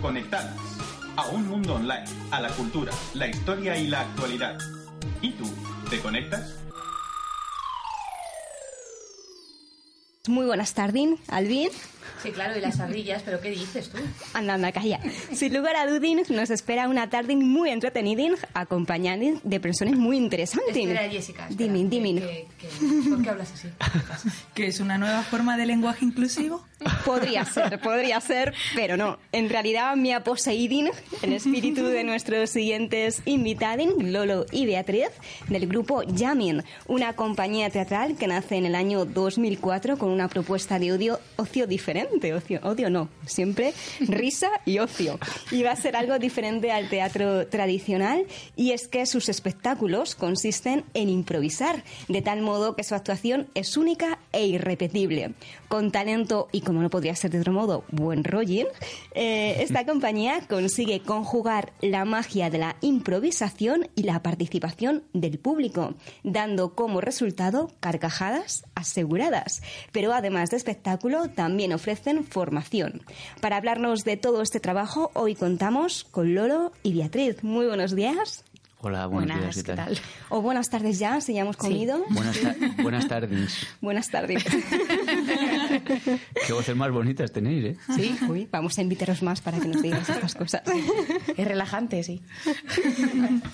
Conectadas. A un mundo online, a la cultura, la historia y la actualidad. ¿Y tú? ¿Te conectas? Muy buenas tardes, Alvin. Sí, claro, y las ardillas, pero ¿qué dices tú? Anda, anda, calla. Sin lugar a dudas, nos espera una tarde muy entretenida, acompañada de personas muy interesantes. Espera, Jessica. espera, Dime, que- dime. que- que- ¿Por qué hablas así? ¿Que es una nueva forma de lenguaje inclusivo? Podría ser, podría ser, pero no. En realidad me ha poseído el espíritu de nuestros siguientes invitados, Lolo y Beatriz, del grupo Yamin, una compañía teatral que nace en el año 2004 con una propuesta de odio, ocio diferente. Ocio, odio no, siempre risa y ocio. Y va a ser algo diferente al teatro tradicional y es que sus espectáculos consisten en improvisar, de tal modo que su actuación es única e irrepetible. Con talento y, como no podría ser de otro modo, buen rolling, eh, esta compañía consigue conjugar la magia de la improvisación y la participación del público, dando como resultado carcajadas aseguradas. Pero además de espectáculo, también ofrecen formación. Para hablarnos de todo este trabajo, hoy contamos con Lolo y Beatriz. Muy buenos días. Hola, buenos Buenas, días, ¿qué ¿qué tal? tal? O buenas tardes ya, si ya hemos comido. Buenas, ta- buenas tardes. Buenas tardes. Qué voces más bonitas tenéis, ¿eh? Sí, uy, vamos a invitaros más para que nos digáis estas cosas. Es relajante, sí.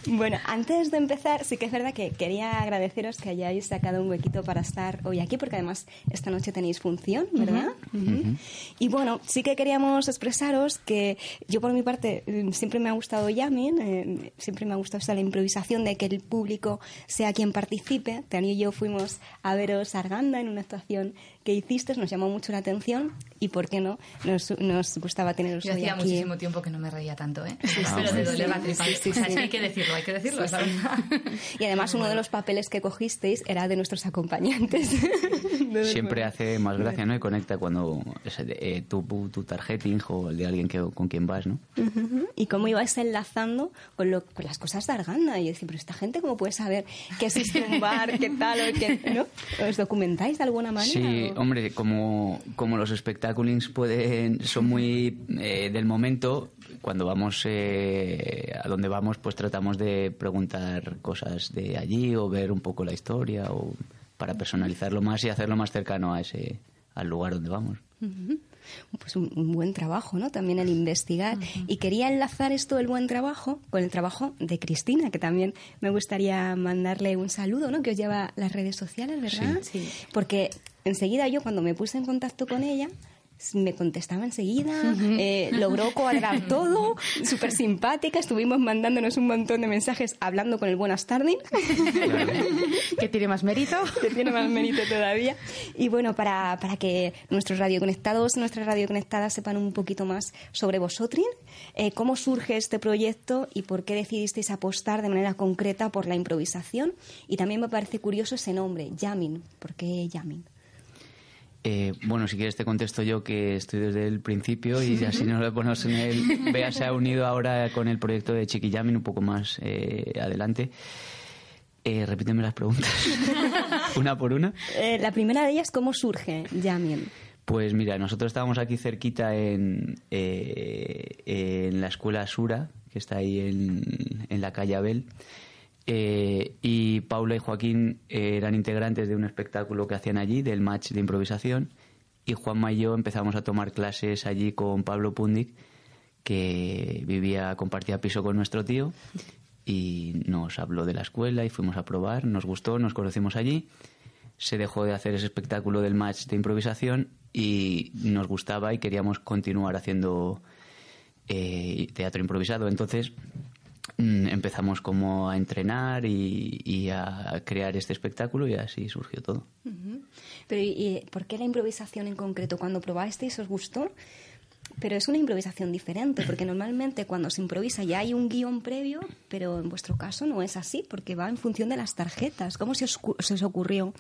Bueno, antes de empezar, sí que es verdad que quería agradeceros que hayáis sacado un huequito para estar hoy aquí, porque además esta noche tenéis función, ¿verdad? Ujú. Y bueno, sí que queríamos expresaros que yo por mi parte eh, siempre me ha gustado Yamin, eh, siempre me ha gustado esa la improvisación de que el público sea quien participe. Tania y yo fuimos a veros a Arganda en una actuación que hiciste, nos llamó mucho la atención y, ¿por qué no? Nos, nos gustaba teneros Yo hoy hacía aquí. muchísimo tiempo que no me reía tanto, ¿eh? pero sí, sí. doler la tripa. Sí, sí, O sea, sí. sí hay que decirlo, hay que decirlo, Sí, es la sí. verdad. Y además uno de los papeles que cogisteis era de nuestros acompañantes. Siempre hace más gracia, ¿no? Y conecta cuando es, eh, tu, tu tarjeting o el de alguien que, con quien vas, ¿no? Y cómo ibais enlazando con, lo- con las cosas de Arganda. Y yo decía, pero esta gente cómo puede saber que existe un bar, qué tal, o qué, ¿no? ¿Os documentáis de alguna manera? Sí? Hombre, como, como los espectáculos pueden, son muy eh, del momento, cuando vamos eh, a donde vamos, pues tratamos de preguntar cosas de allí o ver un poco la historia o para personalizarlo más y hacerlo más cercano a ese al lugar donde vamos. Pues un, un buen trabajo, ¿no? También el investigar. Y quería enlazar esto del buen trabajo con el trabajo de Cristina, que también me gustaría mandarle un saludo, ¿no? Que os lleva las redes sociales, ¿verdad? Sí. Porque enseguida yo, cuando me puse en contacto con ella, me contestaba enseguida, eh, logró cuadrar todo, súper simpática, estuvimos mandándonos un montón de mensajes hablando con el buenas tardes. ¿Qué tiene más mérito? que tiene más mérito todavía. Y bueno, para, para que nuestros radioconectados, nuestras radioconectadas sepan un poquito más sobre vosotros, eh, cómo surge este proyecto y por qué decidisteis apostar de manera concreta por la improvisación. Y también me parece curioso ese nombre, Yamin. ¿Por qué Yamin? Eh, bueno, si quieres te contesto yo que estoy desde el principio y así nos lo ponemos en el... Bea se ha unido ahora con el proyecto de Chiquillamin un poco más eh, adelante. Eh, repíteme las preguntas, una por una. La primera de ellas, ¿cómo surge Yamin? Pues mira, nosotros estábamos aquí cerquita en, en la escuela Sura, que está ahí en, en la calle Abel. Eh, y Paula y Joaquín eh, eran integrantes de un espectáculo que hacían allí, del match de improvisación. Y Juanma y yo empezamos a tomar clases allí con Pablo Pundic, que vivía, compartía piso con nuestro tío. Y nos habló de la escuela y fuimos a probar, nos gustó, nos conocimos allí se dejó de hacer ese espectáculo del match de improvisación y nos gustaba y queríamos continuar haciendo eh, teatro improvisado. Entonces empezamos como a entrenar y, a crear este espectáculo y así surgió todo. Pero ¿y, por qué la improvisación en concreto? Cuando probasteis os gustó, pero es una improvisación diferente, porque normalmente cuando se improvisa ya hay un guion previo, pero en vuestro caso no es así, porque va en función de las tarjetas. ¿Cómo se os, se os ocurrió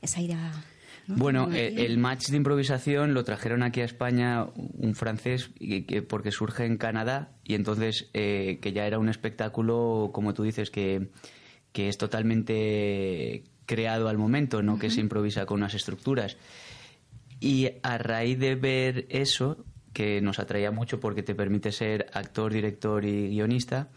esa idea? ¿No? Bueno, eh, el match de improvisación lo trajeron aquí a España un francés porque surge en Canadá y entonces eh, que ya era un espectáculo, como tú dices, que, que es totalmente creado al momento, no que se improvisa con unas estructuras. Y a raíz de ver eso, que nos atraía mucho porque te permite ser actor, director y guionista,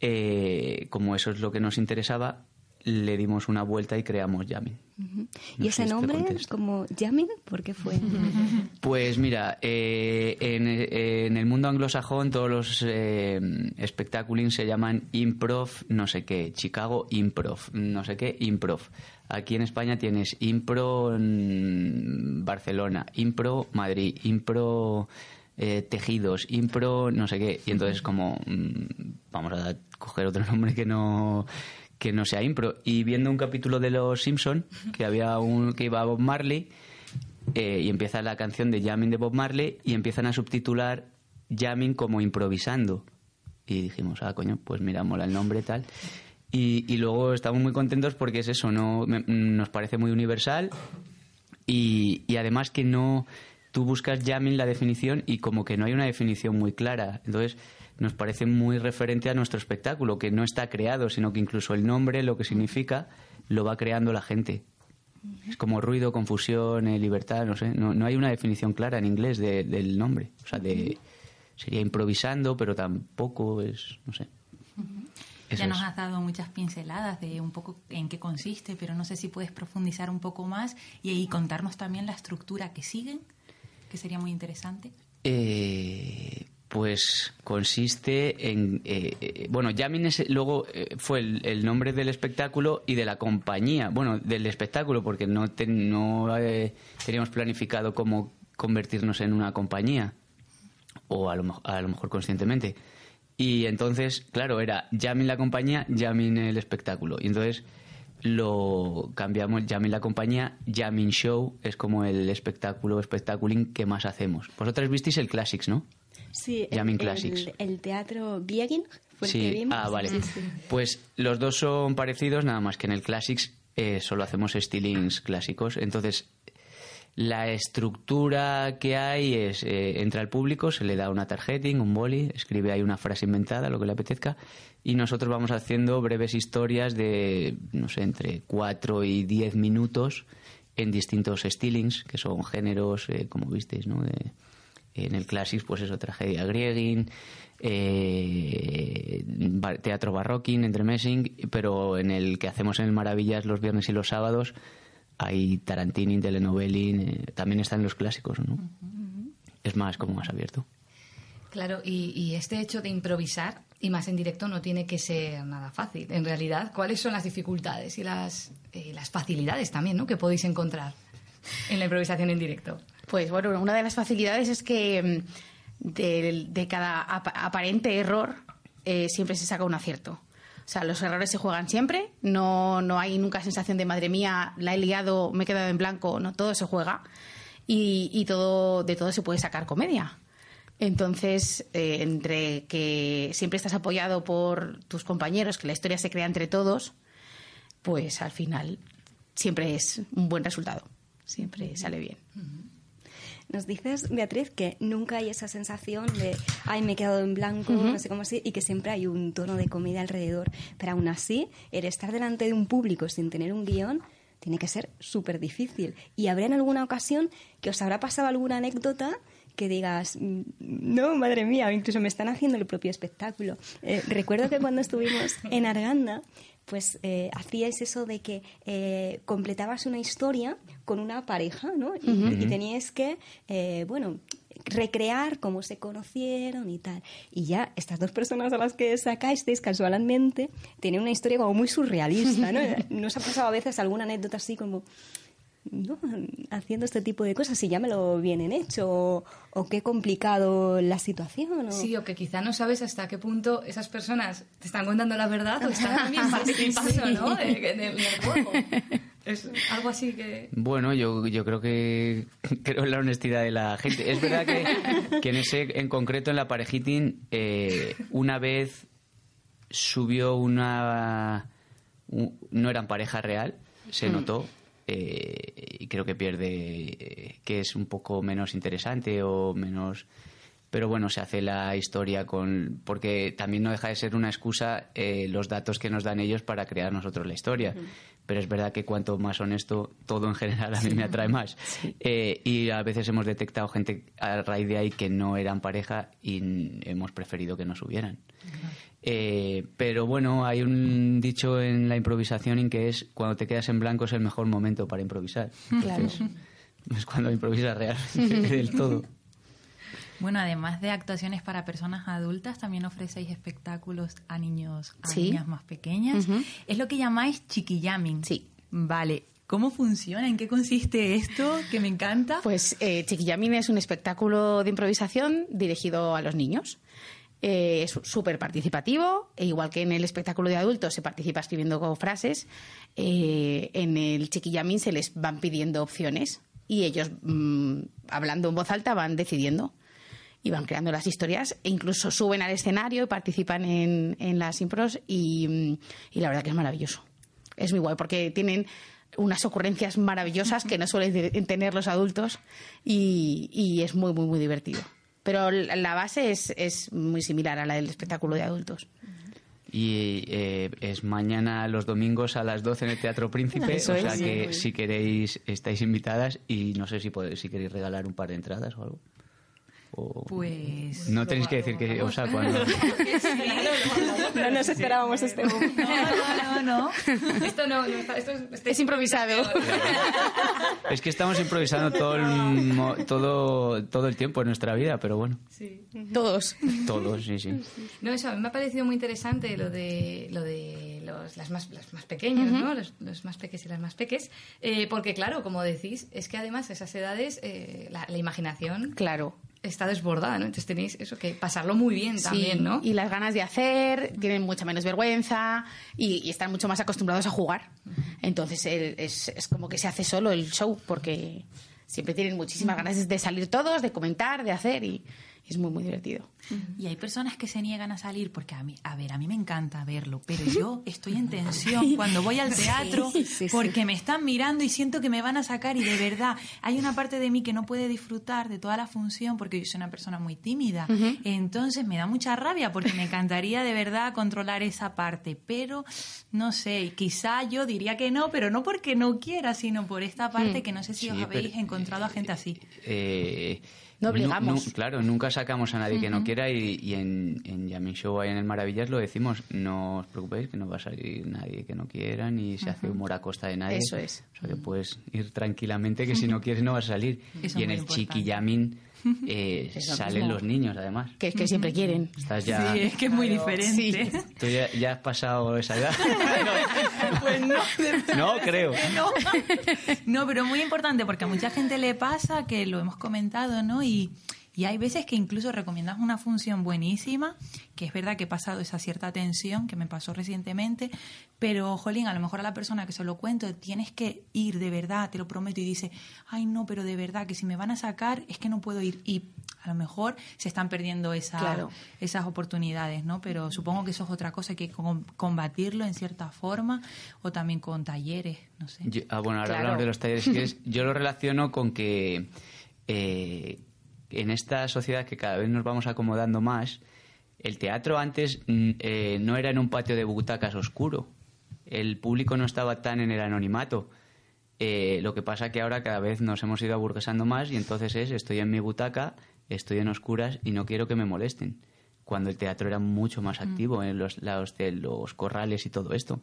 eh, como eso es lo que nos interesaba, le dimos una vuelta y creamos Yamin. No ¿Y ese nombre, contesto. como Yamin, por qué fue? Pues mira, eh, en, en el mundo anglosajón todos los eh, espectáculos se llaman improv, no sé qué, Chicago improv, no sé qué, improv. Aquí en España tienes impro Barcelona, impro Madrid, impro eh, tejidos, impro no sé qué. Y entonces como mm, vamos a coger otro nombre que no que no sea impro. Y viendo un capítulo de Los Simpson que había un que iba Bob Marley eh, y empieza la canción de Jamming de Bob Marley y empiezan a subtitular Jamming como improvisando. Y dijimos, ah, coño, pues mira, mola el nombre tal. Y, y luego estamos muy contentos porque es eso, no me- nos parece muy universal y, y además que no tú buscas jamming la definición y como que no hay una definición muy clara entonces nos parece muy referente a nuestro espectáculo que no está creado sino que incluso el nombre lo que significa lo va creando la gente. Es como ruido confusión eh, libertad no sé no, no hay una definición clara en inglés de- del nombre. O sea de sería improvisando pero tampoco es no sé. Eso ya nos has dado muchas pinceladas de un poco en qué consiste, pero no sé si puedes profundizar un poco más y, y contarnos también la estructura que siguen, que sería muy interesante. Eh, pues consiste en eh, eh, bueno Yamin es, luego eh, fue el, nombre del espectáculo y de la compañía. Bueno del espectáculo porque no no eh, teníamos planificado cómo convertirnos en una compañía o a lo, a lo mejor conscientemente. Y entonces claro era Yamin la compañía Yamin el espectáculo. Y entonces lo cambiamos Yamin la compañía Yamin Show es como el espectáculo espectaculing que más hacemos. Vosotras visteis el Classics ¿no? Sí, Jamming el, Classics. el, el teatro Biegin fue el que Sí, vimos. ah, vale. Sí, sí. Pues los dos son parecidos, nada más que en el Classics eh, solo hacemos stylings clásicos. Entonces, la estructura que hay es, eh, entra al público, se le da una tarjeting, un boli, escribe ahí una frase inventada, lo que le apetezca, y nosotros vamos haciendo breves historias de, no sé, entre 4 y 10 minutos en distintos stylings, que son géneros, eh, como visteis, ¿no? De- en el Classics, pues eso, tragedia griegin, eh, teatro barroquín, entremessing, pero en el que hacemos en el Maravillas los viernes y los sábados hay Tarantini, telenovelin, eh, también están los clásicos, ¿no? Es más, como más abierto. Claro, y, y este hecho de improvisar, y más en directo, no tiene que ser nada fácil. En realidad, ¿cuáles son las dificultades y las, eh, las facilidades también ¿no? que podéis encontrar en la improvisación en directo? Pues bueno, una de las facilidades es que mm, de, de cada ap- aparente error eh, siempre se saca un acierto. O sea, los errores se juegan siempre, no, no hay nunca sensación de madre mía, la he liado, me he quedado en blanco, no, todo se juega y, y todo, de todo se puede sacar comedia. Entonces, eh, entre que siempre estás apoyado por tus compañeros, que la historia se crea entre todos, pues al final siempre es un buen resultado, siempre sale bien. Nos dices, Beatriz, que nunca hay esa sensación de, ay, me he quedado en blanco, no sé cómo así, y que siempre hay un tono de comedia alrededor. Pero aún así, el estar delante de un público sin tener un guion tiene que ser súper difícil. ¿Y habrá en alguna ocasión que os habrá pasado alguna anécdota que digas, "Mm, no, madre mía, incluso me están haciendo el propio espectáculo? Eh, recuerdo que cuando estuvimos en Arganda, pues eh, hacíais eso de que eh, completabas una historia con una pareja, ¿no? Y, y teníais que, eh, bueno, recrear cómo se conocieron y tal. Y ya estas dos personas a las que sacasteis casualmente tienen una historia como muy surrealista, ¿no? ¿Nos ha pasado a veces alguna anécdota así como... ¿no? haciendo este tipo de cosas y ya me lo vienen hecho o, o qué complicado la situación o... Sí, o que quizá no sabes hasta qué punto esas personas te están contando la verdad o están también participando, ¿no? De- de- del juego. Es algo así que... Bueno, yo, yo creo que creo en la honestidad de la gente. Es verdad que, que en ese, en concreto en la parejitín, eh, una vez subió una... un- no eran pareja real, se notó. Eh, y creo que pierde, eh, que es un poco menos interesante o menos... Pero bueno, se hace la historia con... Porque también no deja de ser una excusa eh, los datos que nos dan ellos para crear nosotros la historia. Pero es verdad que cuanto más honesto, todo en general a mí me atrae más. Eh, y a veces hemos detectado gente a raíz de ahí que no eran pareja y hemos preferido que no subieran. Eh, pero bueno, hay un dicho en la improvisación en que es cuando te quedas en blanco es el mejor momento para improvisar. Claro. Entonces, es cuando improvisas realmente del todo. Bueno, además de actuaciones para personas adultas, también ofrecéis espectáculos a niños, a Sí. niñas más pequeñas. Ujú. Es lo que llamáis chiquillamming. Sí. Vale. ¿Cómo funciona? ¿En qué consiste esto? Que me encanta. Pues eh, Chiquillamin es un espectáculo de improvisación dirigido a los niños. Eh, es súper participativo, e igual que en el espectáculo de adultos se participa escribiendo con frases, eh, en el Chiquillamin se les van pidiendo opciones y ellos, mm, hablando en voz alta, van decidiendo y van creando las historias e incluso suben al escenario y participan en, en las impros y, y la verdad que es maravilloso. Es muy guay porque tienen unas ocurrencias maravillosas que no suelen tener los adultos y, y es muy, muy, muy divertido. Pero la base es, es muy similar a la del espectáculo de adultos. Y eh, es mañana los domingos a las 12 en el Teatro Príncipe, Eso o sea es. que si queréis estáis invitadas y no sé si podéis, si queréis regalar un par de entradas o algo. O- Pues. no tenéis que decir que os saco. ¿no? No nos esperábamos este momento. No, no, no. Esto no, no está- esto es, improvisado. Es que estamos improvisando todo el, mo- todo, todo el tiempo en nuestra vida, pero bueno, Sí. Todos. todos, sí, sí. No, eso, a mí me ha parecido muy interesante lo de, lo de los, las, más, las más pequeños, ¿no? Los, los más peques y las más peques. eh, porque, claro, como decís, es que además esas edades, eh, la, la imaginación Claro. Está desbordada, ¿no? Entonces tenéis eso, que pasarlo muy bien también, Sí, ¿no? Y las ganas de hacer, tienen mucha menos vergüenza y, y están mucho más acostumbrados a jugar. Entonces el- es, es como que se hace solo el show porque siempre tienen muchísimas ganas de salir todos, de comentar, de hacer y es muy, muy divertido. Y hay personas que se niegan a salir porque a mí, a ver, a mí me encanta verlo, pero yo estoy en tensión cuando voy al teatro Sí, sí, sí. porque me están mirando y siento que me van a sacar y de verdad hay una parte de mí que no puede disfrutar de toda la función porque yo soy una persona muy tímida. Entonces me da mucha rabia porque me encantaría de verdad controlar esa parte, pero no sé, quizá yo diría que no, pero no porque no quiera, sino por esta parte que no sé si os habéis pero- encontrado a gente así. Eh, No obligamos. claro, nunca sacamos a nadie que no quiera y, y en, en Yamin Show, ahí en el Maravillas, lo decimos, no os preocupéis que no va a salir nadie que no quiera ni se hace humor a costa de nadie. Eso es. O sea que puedes ir tranquilamente que si no quieres no vas a salir. Eso y en el importante. Chiqui Yamin eh, salen los niños además. Que es que siempre quieren. Estás ya... Sí, es que es muy diferente. Tú ya, ya has pasado esa edad. Pues no, no, creo. No. no, pero muy importante porque a mucha gente le pasa que lo hemos comentado, ¿no? Y, y hay veces que incluso recomiendas una función buenísima, que es verdad que he pasado esa cierta tensión que me pasó recientemente, pero, jolín, a lo mejor a la persona que se lo cuento tienes que ir de verdad, te lo prometo, y dice, ay, no, pero de verdad que si me van a sacar es que no puedo ir. Y a lo mejor se están perdiendo esa, Claro. esas oportunidades, ¿no? Pero supongo que eso es otra cosa, hay que com- combatirlo en cierta forma o también con talleres, no sé. Yo- ah, bueno, ahora Claro. hablamos de los talleres. si quieres. yo lo relaciono con que eh, en esta sociedad que cada vez nos vamos acomodando más, el teatro antes mm, eh, no era en un patio de butacas oscuro. El público no estaba tan en el anonimato. Eh, lo que pasa que ahora cada vez nos hemos ido aburguesando más y entonces es estoy en mi butaca, estoy en oscuras y no quiero que me molesten. Cuando el teatro era mucho más activo en los lados de los corrales y todo esto.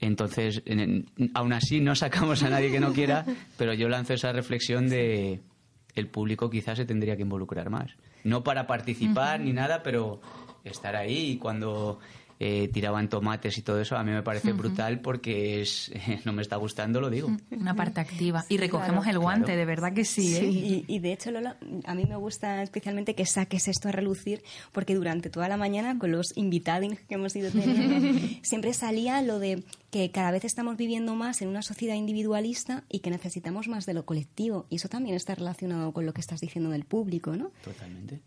Entonces, en- en- aún así no sacamos a nadie que no quiera, pero yo lanzo esa reflexión de el público quizás se tendría que involucrar más. No para participar ni nada, pero estar ahí y cuando eh, tiraban tomates y todo eso, a mí me parece brutal porque es, no me está gustando, lo digo. Una parte activa. Y recogemos el guante, Claro. de verdad que sí. ¿eh? Y, y de hecho, Lola, a mí me gusta especialmente que saques esto a relucir, porque durante toda la mañana, con los invitados que hemos ido teniendo, siempre salía lo de que cada vez estamos viviendo más en una sociedad individualista y que necesitamos más de lo colectivo. Y eso también está relacionado con lo que estás diciendo del público, ¿no? Totalmente.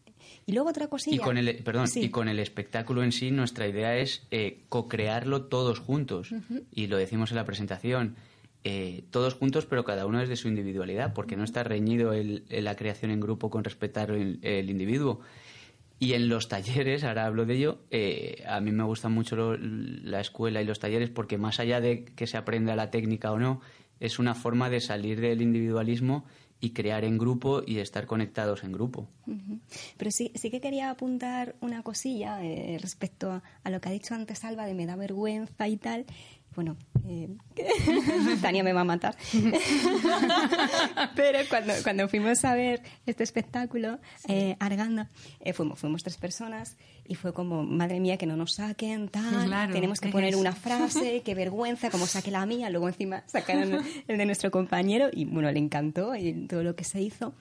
Y luego otra cosilla. Y con el, perdón, Sí. y con el espectáculo en sí, nuestra idea es eh, co-crearlo todos juntos. Y lo decimos en la presentación. eh, todos juntos, pero cada uno desde su individualidad, porque no está reñido el, el- la creación en grupo con respetar el, el individuo. Y en los talleres, ahora hablo de ello, eh, a mí me gusta mucho lo- la escuela y los talleres porque más allá de que se aprenda la técnica o no, es una forma de salir del individualismo y crear en grupo y estar conectados en grupo. Pero sí, sí que quería apuntar una cosilla eh, respecto a, a lo que ha dicho antes Alba de me da vergüenza y tal. Bueno, eh, Tania me va a matar. Pero cuando, cuando fuimos a ver este espectáculo, eh, Arganda, eh, fuimos, fuimos tres personas y fue como, madre mía, que no nos saquen, tal, Claro, tenemos que es poner eso. una frase, qué vergüenza, como saque la mía, luego encima sacaron el de nuestro compañero y bueno, le encantó y todo lo que se hizo.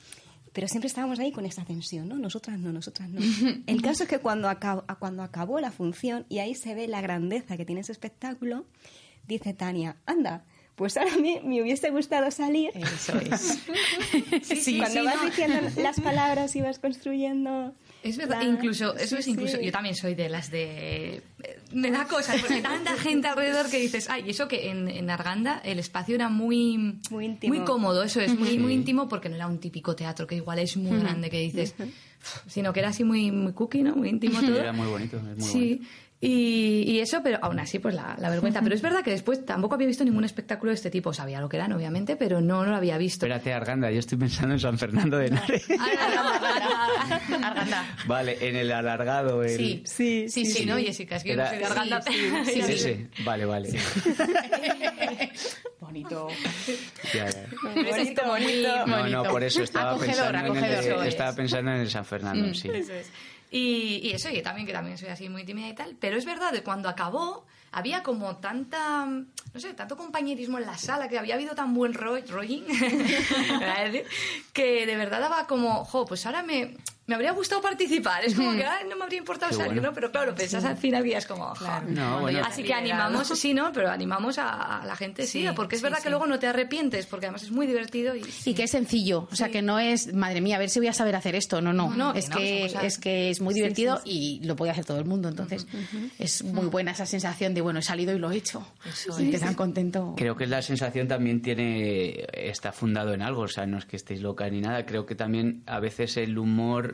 Pero siempre estábamos ahí con esa tensión, ¿no? Nosotras no, nosotras no. El caso es que cuando, acab- cuando acabó la función, y ahí se ve la grandeza que tiene ese espectáculo, dice Tania, anda, pues ahora me, me hubiese gustado salir. Eso es. Sí, cuando vas diciendo las palabras y vas construyendo... Es verdad, la- incluso, eso Sí, es incluso, sí. yo también soy de las de... Me da cosas, porque tanta gente alrededor que dices, ay, y eso que en, en Arganda el espacio era muy... Muy íntimo. cómodo, eso es, muy, muy íntimo, porque no era un típico teatro que igual es muy grande que dices, sino que era así muy, muy cookie, ¿no? Muy íntimo todo. Era muy bonito, es muy sí. bonito. Y, y eso, pero aún así, pues la, la vergüenza. Pero es verdad que después tampoco había visto ningún espectáculo de este tipo. Sabía lo que eran, obviamente, pero no, no lo había visto. Espérate, Arganda, yo estoy pensando en San Fernando de Henares. Arganda. vale, en el alargado. El... Sí. Sí, Sí, sí, ¿no, Jessica? Es que yo no soy de Arganda. Sí, sí, sí, vale, vale. Bonito. Ya, ya. Es muy No, no, bonito. por eso estaba Acogedor, pensando, en el, Eso es. estaba pensando en el San Mm, Fernando, sí. Y, eso, y también que también soy así muy tímida y tal, pero es verdad que cuando acabó había como tanta, no sé, tanto compañerismo en la sala, que había habido tan buen ro- rolling, que de verdad daba como, jo, pues ahora me, me habría gustado participar, es como que "Ay, no me habría importado Qué salir, bueno. ¿no? Pero claro, pensás al final ya es como. No, bueno. Así que animamos, sí, ¿no? Pero animamos a, a la gente, sí, Sí, porque es sí, verdad sí. que luego no te arrepientes, porque además es muy divertido y... Y que es sencillo, o sea, que no es, madre mía, a ver si voy a saber hacer esto. No, no, No, es, no, que, es que es muy divertido y lo puede hacer todo el mundo. Entonces, es muy buena esa sensación de, bueno, he salido y lo he hecho. y te dan contento. Creo que la sensación también tiene está fundado en algo, o sea, no es que estéis locas ni nada. Creo que también a veces el humor mm,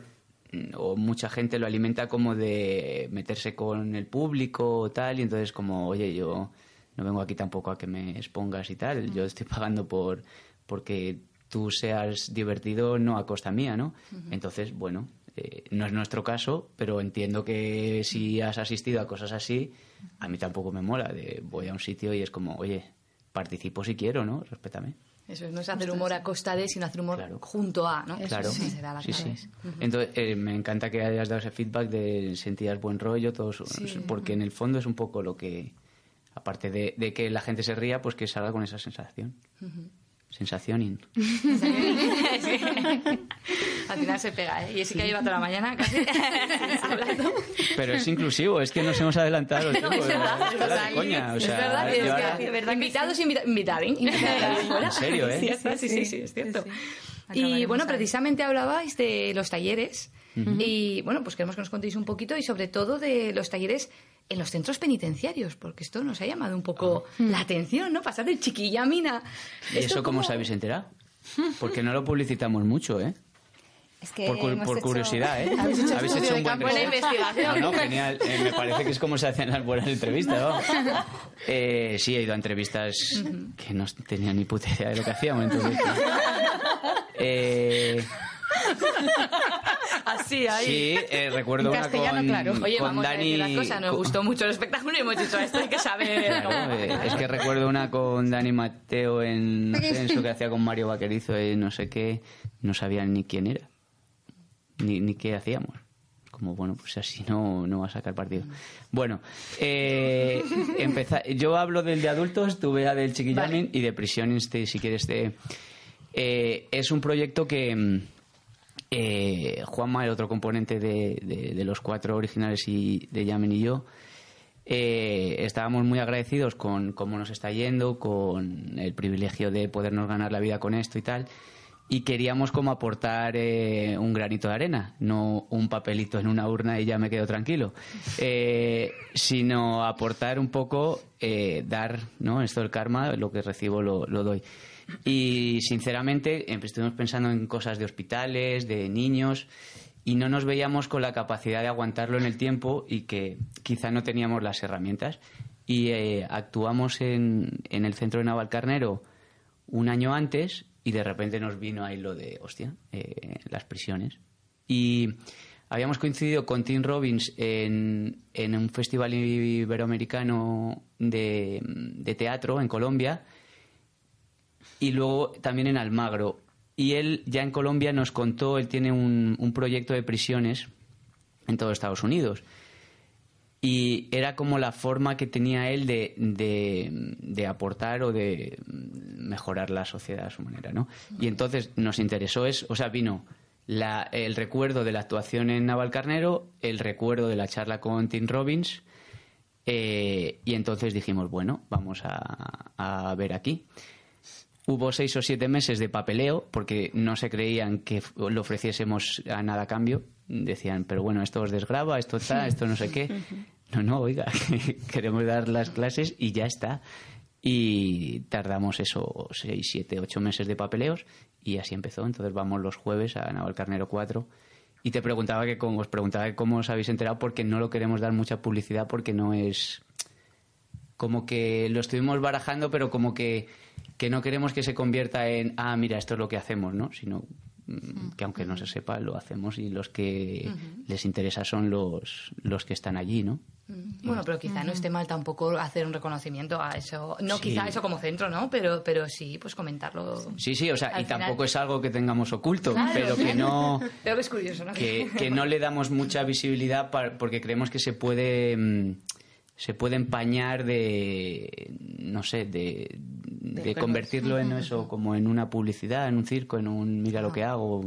o mucha gente lo alimenta como de meterse con el público o tal, y entonces como, oye, yo no vengo aquí tampoco a que me expongas y tal, yo estoy pagando por porque tú seas divertido no a costa mía, ¿no? Entonces, bueno, eh, no es nuestro caso, pero entiendo que si has asistido a cosas así, a mí tampoco me mola. De, voy a un sitio y es como, oye, participo si quiero, ¿no? Respétame. Eso no es hacer humor a costa de, sino hacer humor Claro. junto a, ¿no? Claro, Eso se da la sí, sí. Entonces, eh, me encanta que hayas dado ese feedback de sentías buen rollo, todos, porque en el fondo es un poco lo que, aparte de, de que la gente se ría, pues que salga con esa sensación. Sensación in. Sí. Al final se pega, ¿eh? Y Jessica lleva toda la mañana casi hablando. Pero es inclusivo, es que nos hemos adelantado el No, tiempo. es verdad, ¿verdad? es verdad. de coña, o es verdad, que- verdad, invitados invita invitados. En serio, ¿eh? Sí, sí, sí, sí, sí, es cierto. Y bueno, precisamente hablabais de los talleres. Y bueno, pues queremos que nos contéis un poquito y sobre todo de los talleres en los centros penitenciarios, porque esto nos ha llamado un poco la atención, ¿no? Pasar de chiquilla a mina. ¿Y eso cómo os habéis enterado? Porque no lo publicitamos mucho, ¿eh? Es que Por, cu- por hecho- curiosidad, ¿eh? Habéis hecho estudio de un buen. Buena investigación. No, no, genial. Eh, me parece que es como se hacen las buenas entrevistas, ¿no? Eh, sí, he ido a entrevistas que no tenía ni puta idea de lo que hacíamos. Entonces, eh, Así, ahí. sí, eh, recuerdo En una con, claro. Oye, con vamos a Dani... decir las cosas, nos con- gustó mucho el espectáculo y hemos dicho esto, hay que saber. Claro, eh, es que recuerdo una con Dani Mateo en, no sé, en eso que hacía con Mario Vaquerizo y no sé qué, no sabían ni quién era, ni, ni qué hacíamos. como, bueno, pues así no, no va a sacar partido. Bueno, eh, empeza- yo hablo del de adultos, tú vea del chiquillamin y de prisión, este, si quieres, de, eh, es un proyecto que mm, eh, Juanma, el otro componente de, de- de los cuatro originales y de Yamin y yo, eh, estábamos muy agradecidos con cómo nos está yendo, con el privilegio de podernos ganar la vida con esto y tal. Y queríamos como aportar eh, un granito de arena, no un papelito en una urna y ya me quedo tranquilo, eh, sino aportar un poco, eh, dar, ¿no? Esto del karma, lo que recibo lo, lo doy. Y sinceramente em, estuvimos pensando en cosas de hospitales, de niños, y no nos veíamos con la capacidad de aguantarlo en el tiempo y que quizá no teníamos las herramientas. Y eh, actuamos en, en el centro de Navalcarnero un año antes y de repente nos vino ahí lo de, hostia, eh, las prisiones. Y habíamos coincidido con Tim Robbins en, en un festival iberoamericano de, de teatro en Colombia y luego también en Almagro. Y él ya en Colombia nos contó, él tiene un, un proyecto de prisiones en todo Estados Unidos. Y era como la forma que tenía él de, de, aportar o de mejorar la sociedad a su manera, ¿no? Y entonces nos interesó eso, o sea, vino la- el recuerdo de la actuación en Navalcarnero, el recuerdo de la charla con Tim Robbins, eh, y entonces dijimos, bueno, vamos a, a ver aquí. Hubo seis o siete meses de papeleo porque no se creían que lo ofreciésemos a nada a cambio. Decían, pero bueno, esto os desgraba, esto está, esto no sé qué. No, no, oiga, queremos dar las clases y ya está. Y tardamos eso seis, siete, ocho meses de papeleos y así empezó. Entonces vamos los jueves a Navalcarnero 4 y te preguntaba que cómo, os preguntaba que cómo os habéis enterado porque no lo queremos dar mucha publicidad porque no es como que lo estuvimos barajando, pero como que, que no queremos que se convierta en, ah, mira, esto es lo que hacemos, ¿no? Sino mm, que aunque no se sepa, lo hacemos y los que les interesa son los, los que están allí, ¿no? Bueno, pero quizá no esté mal tampoco hacer un reconocimiento a eso. No Sí. quizá eso como centro, ¿no? Pero, pero sí, pues comentarlo. Sí, sí, o sea, Al y final- tampoco es algo que tengamos oculto, Claro. pero que no... Pero que es curioso, ¿no? que, que no le damos mucha visibilidad porque creemos que se puede mm, se puede empañar de no sé de, de convertirlo en eso como en una publicidad en un circo en un mira lo que hago.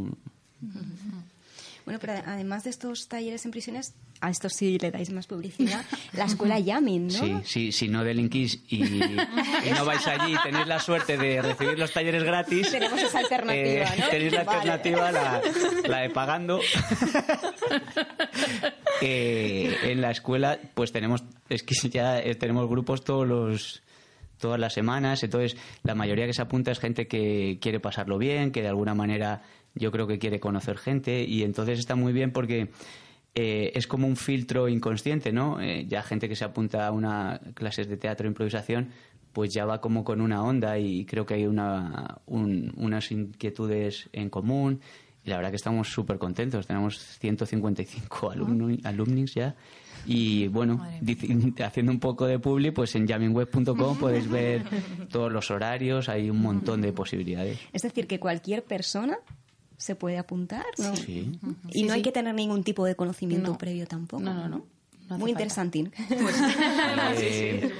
Bueno, pero además de estos talleres en prisiones, a estos sí le dais más publicidad, la escuela Yamin, ¿no? sí sí si no delinquís y, y no vais allí y tenéis la suerte de recibir los talleres gratis Tenemos esa alternativa, ¿no? tenéis la Vale. alternativa la, la de pagando Eh, en la escuela pues tenemos es que ya eh, tenemos grupos todos los todas las semanas entonces la mayoría que se apunta es gente que quiere pasarlo bien que de alguna manera yo creo que quiere conocer gente y entonces está muy bien porque eh, es como un filtro inconsciente, ¿no? Eh, ya gente que se apunta a una clases de teatro e improvisación, pues ya va como con una onda y creo que hay una, un- unas inquietudes en común. Y la verdad que estamos súper contentos. Tenemos 155 alumni, alumnis ya. Y bueno, haciendo un poco de publi, pues en jammingweb.com podéis ver todos los horarios, hay un montón de posibilidades. Es decir, que cualquier persona se puede apuntar, ¿no? Sí. Y Sí, no hay sí. que tener ningún tipo de conocimiento No. previo tampoco. No, no, no. No hace Muy falta. interesante. Eh,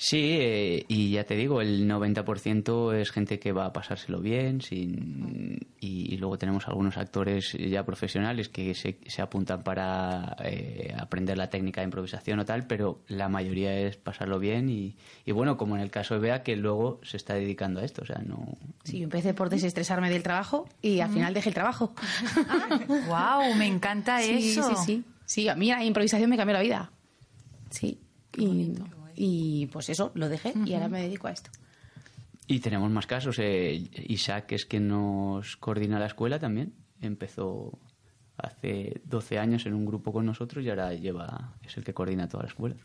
Sí, eh, y ya te digo, el 90% es gente que va a pasárselo bien, sin, y, y luego tenemos algunos actores ya profesionales que se, se apuntan para eh, aprender la técnica de improvisación o tal, pero la mayoría es pasarlo bien y, y bueno, como en el caso de Bea, que luego se está dedicando a esto, o sea, no... Sí, yo empecé por desestresarme del trabajo y al final dejé el trabajo. ¡Wow! Me encanta Sí, eso. sí, sí. Sí, a mí la improvisación me cambió la vida. Sí. Y, y, pues eso, lo dejé y ahora me dedico a esto. Y tenemos más casos. eh, Isaac, que es quien nos coordina la escuela también, empezó hace 12 años en un grupo con nosotros y ahora lleva es el que coordina toda la escuela.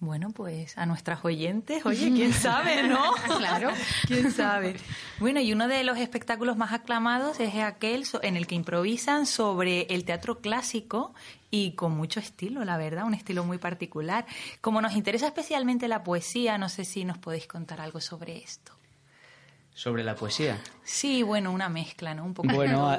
Bueno, pues a nuestras oyentes, oye, quién sabe, ¿no? Claro. quién sabe. Bueno, y uno de los espectáculos más aclamados es aquel so- en el que improvisan sobre el teatro clásico y con mucho estilo, la verdad, un estilo muy particular. Como nos interesa especialmente la poesía, no sé si nos podéis contar algo sobre esto. Sobre la poesía. Sí, bueno, una mezcla, ¿no? Un poco. Bueno,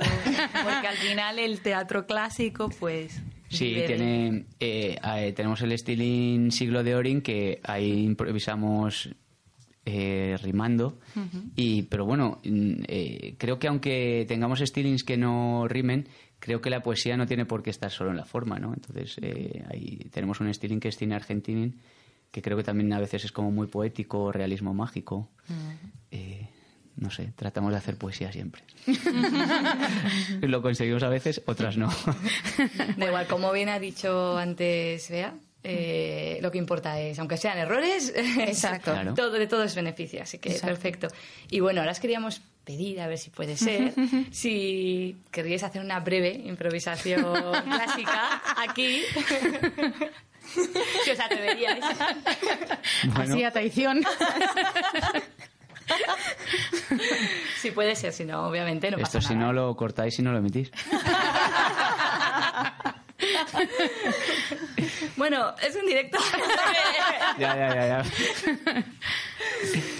porque al final el teatro clásico, pues. Sí, tiene, eh, eh, tenemos el estiling siglo de Orin que ahí improvisamos eh, rimando. y Pero bueno, mm, eh, creo que aunque tengamos stylings que no rimen, creo que la poesía no tiene por qué estar solo en la forma, ¿no? Entonces eh, ahí tenemos un styling que es cine argentinin, que creo que también a veces es como muy poético, realismo mágico. Eh, no sé, tratamos de hacer poesía siempre. Lo conseguimos a veces, otras no. Da igual, como bien ha dicho antes Bea, eh, lo que importa es, aunque sean errores, Exacto. Claro. todo, de todo es beneficio, así que Exacto. perfecto. Y bueno, ahora os queríamos pedir, a ver si puede ser, si querríais hacer una breve improvisación clásica aquí. si os atreveríais. Bueno. Así a traición. Si puede ser, si no, obviamente no Esto pasa si nada. no lo cortáis y no lo emitís. Bueno, es un directo. ya, ya, ya, ya.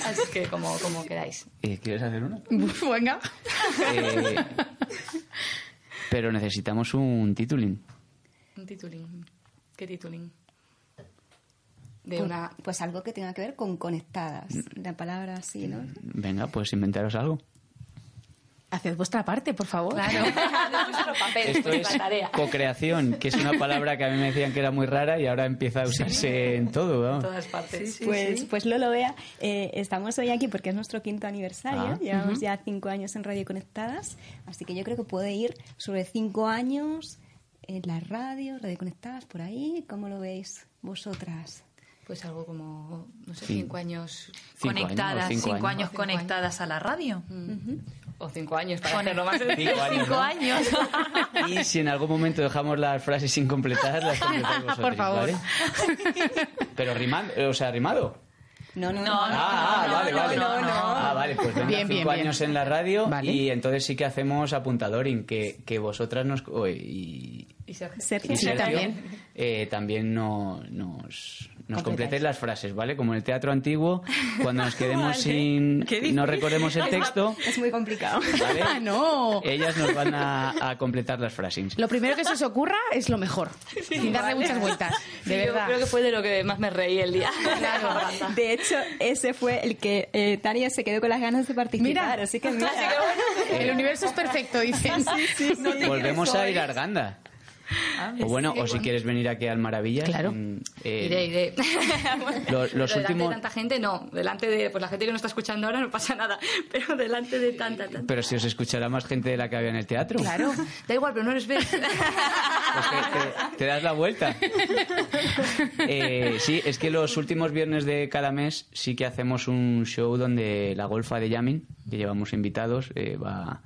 así que como, como queráis. Eh, ¿Quieres hacer uno? Venga. Eh, pero necesitamos un tituling. Un titulín. ¿Qué titulín? De Pues, una... pues algo que tenga que ver con conectadas. La palabra así, ¿no? Venga, pues inventaros algo. Haced vuestra parte, por favor. Claro, vuestro papel, Esto es co-creación, que es una palabra que a mí me decían que era muy rara y ahora empieza a usarse en todo. En vamos. todas partes. pues, pues Lolo Vea, eh, estamos hoy aquí porque es nuestro quinto aniversario. Ah. Llevamos ya cinco años en Radio Conectadas, así que yo creo que puede ir sobre cinco años en la radio, Radio Conectadas, por ahí. ¿Cómo lo veis vosotras? Pues algo como, no sé, cinco años conectadas, cinco, cinco años, años. Cinco conectadas a la radio. o cinco años para hacerlo más Cinco años. Cinco ¿no? años. Y si en algún momento dejamos las frases sin completar, las completáis vosotros, Por favor. ¿vale? Pero rimando, o sea, rimado. No, no, No, no. Ah, ah, no, vale, no, vale. no, no. Ah, vale, pues venga, Bien, bien, cinco bien. años en la radio Vale. y entonces sí que hacemos apuntadoring, que, que vosotras nos... o- y, Y Sergio. Sergio, y Sí, también. eh, también no- nos, nos completéis las frases, ¿vale? Como en el teatro antiguo, cuando nos quedemos Vale. sin... ¿Qué dices? no recordemos el texto, Es muy complicado. ¿vale? Ah, no. Ellas nos van a, a completar las frases. Lo primero que se os ocurra es lo mejor. sin darle muchas vueltas. De Sí, verdad. Yo creo que fue de lo que más me reí el día. De hecho, ese fue el que eh, Tania se quedó con las ganas de participar. Mira. así que mira. El universo es perfecto, dicen. Volvemos a ir a Arganda. O bueno, o si quieres venir aquí al Maravillas. Claro. mm, eh, Iré, iré. Lo- los delante últimos- de tanta gente, no. Delante de pues la gente que no está escuchando ahora no pasa nada. Pero delante de tanta, tanta. Pero si os escuchará más gente de la que había en el teatro. Claro. Da igual, pero no eres ves. Pues te, te- te das la vuelta. Eh, sí, es que los últimos viernes de cada mes sí que hacemos un show donde la golfa de Yamin, que llevamos invitados, eh, va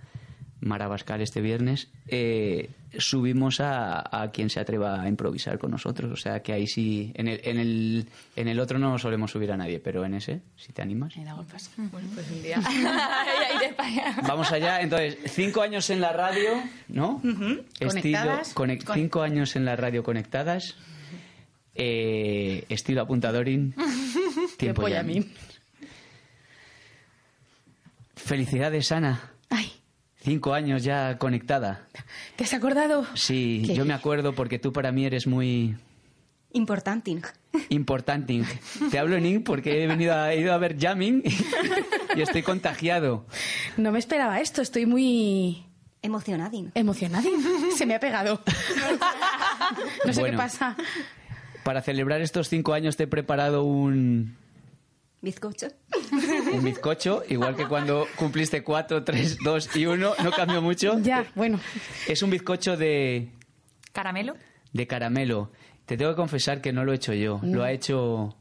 Mara Bascal este viernes, eh, subimos a, a quien se atreva a improvisar con nosotros. O sea que ahí sí, en el, en el, en el otro no solemos subir a nadie, pero en ese, si te animas. bueno, pues un día. Vamos allá, entonces, cinco años en la radio, ¿no? Estilo, Conectadas. conec- cinco años en la radio conectadas. Eh, estilo apuntadorín. Tiempo ya. Yamin. Felicidades, Ana. Ay, Cinco años ya conectada. ¿te has acordado? Sí, Qué yo me acuerdo porque tú para mí eres muy Importante. importante. Te hablo en ing porque he venido a, he ido a ver Jamming y estoy contagiado. No me esperaba esto, estoy muy Emocionadín. emocionada. Se me ha pegado. No sé Bueno. qué pasa. Para celebrar estos cinco años te he preparado un, Bizcocho. Un bizcocho, igual que cuando cumpliste cuatro, tres, dos y uno, no cambió mucho. Ya, bueno. Es un bizcocho de, ¿Caramelo? de caramelo. Te tengo que confesar que no lo he hecho yo, lo ha hecho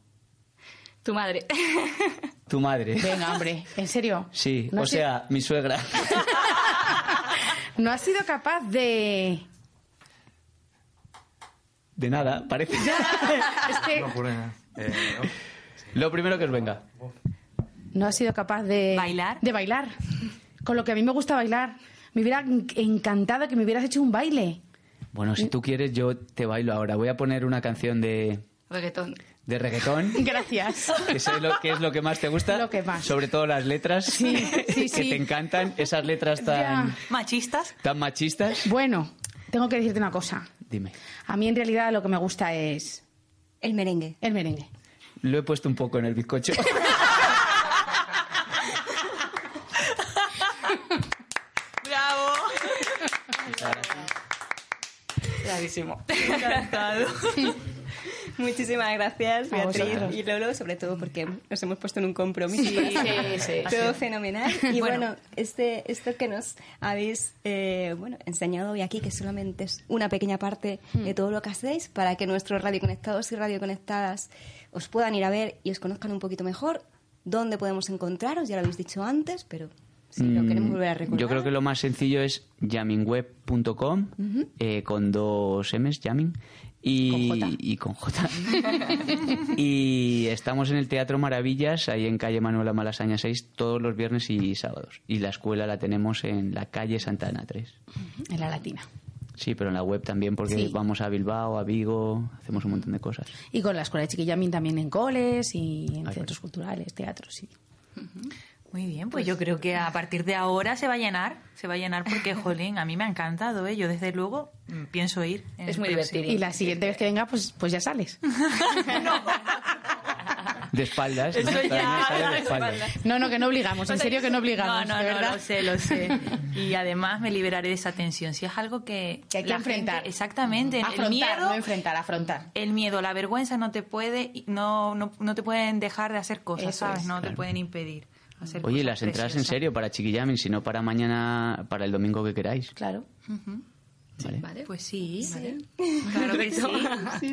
Tu madre. tu madre. Venga, hombre, en serio. Sí, No o sea, mi suegra. No has sido capaz de. De nada, parece. Es que Lo primero que os venga. No has sido capaz de. ¿Bailar? De bailar. Con lo que a mí me gusta bailar. Me hubiera en- encantado que me hubieras hecho un baile. Bueno, si tú quieres, yo te bailo ahora. Voy a poner una canción de, Reggaetón. de reggaetón. Gracias. ¿Qué es, lo, qué es lo que más te gusta? Lo que más. Sobre todo las letras. Sí, sí, que te encantan. Esas letras tan, Ya. ¿Machistas? tan machistas. Bueno, tengo que decirte una cosa. Dime. A mí en realidad lo que me gusta es El merengue. el merengue. Lo he puesto un poco en el bizcocho. Clarísimo. Encantado. Muchísimas gracias, A Beatriz vosotros. y Lolo, sobre todo porque nos hemos puesto en un compromiso. Sí, sí, sí. Todo fenomenal. Y bueno, Bueno. este, esto que nos habéis eh, bueno, enseñado hoy aquí, que solamente es una pequeña parte de todo lo que hacéis, para que nuestros radioconectados y radioconectadas os puedan ir a ver y os conozcan un poquito mejor. ¿Dónde podemos encontraros? Ya lo habéis dicho antes, pero si lo queremos Mm, volver a recordar. Yo creo que lo más sencillo es jammingweb.com eh, con dos M's, jamming. Y Con J. y con J. y estamos en el Teatro Maravillas, ahí en calle Manuela Malasaña 6, todos los viernes y sábados. Y la escuela la tenemos en la calle Santa Ana 3. En la latina. Sí, pero en la web también, porque Sí. vamos a Bilbao, a Vigo, hacemos un montón de cosas. Y con la escuela de Chiquillamin también en coles y en Ay, centros culturales, teatros, sí. Muy bien, pues yo creo que a partir de ahora se va a llenar, se va a llenar porque, jolín, a mí me ha encantado, ¿eh? Yo desde luego mm, pienso ir. en Es muy divertido. Y la siguiente vez que venga, pues, pues ya sales. De espaldas. ¿no? Eso ya, sale de espaldas. No, no, que no obligamos, en serio que no obligamos, No, no, de no, lo sé, lo sé. Y además me liberaré de esa tensión. Si es algo que... Que hay que enfrentar. gente- exactamente. Afrontar, el miedo... no enfrentar, afrontar. El miedo, la vergüenza no te puede, no, no, no te pueden dejar de hacer cosas, Eso ¿sabes? es, no claro. te pueden impedir hacer Oye, cosas las entradas en serio para Chiquillamin, si no para mañana, para el domingo que queráis. Claro. ¿vale? Vale, Pues sí, Vale. claro que sí.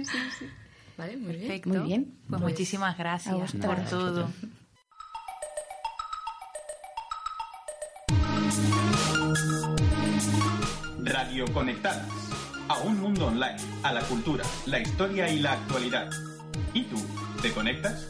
vale, muy bien. Perfecto. Muy bien. Pues, muchísimas a gracias por todo. Radio Conectadas. A un mundo online, a la cultura, la historia y la actualidad. ¿Y tú? ¿Te conectas?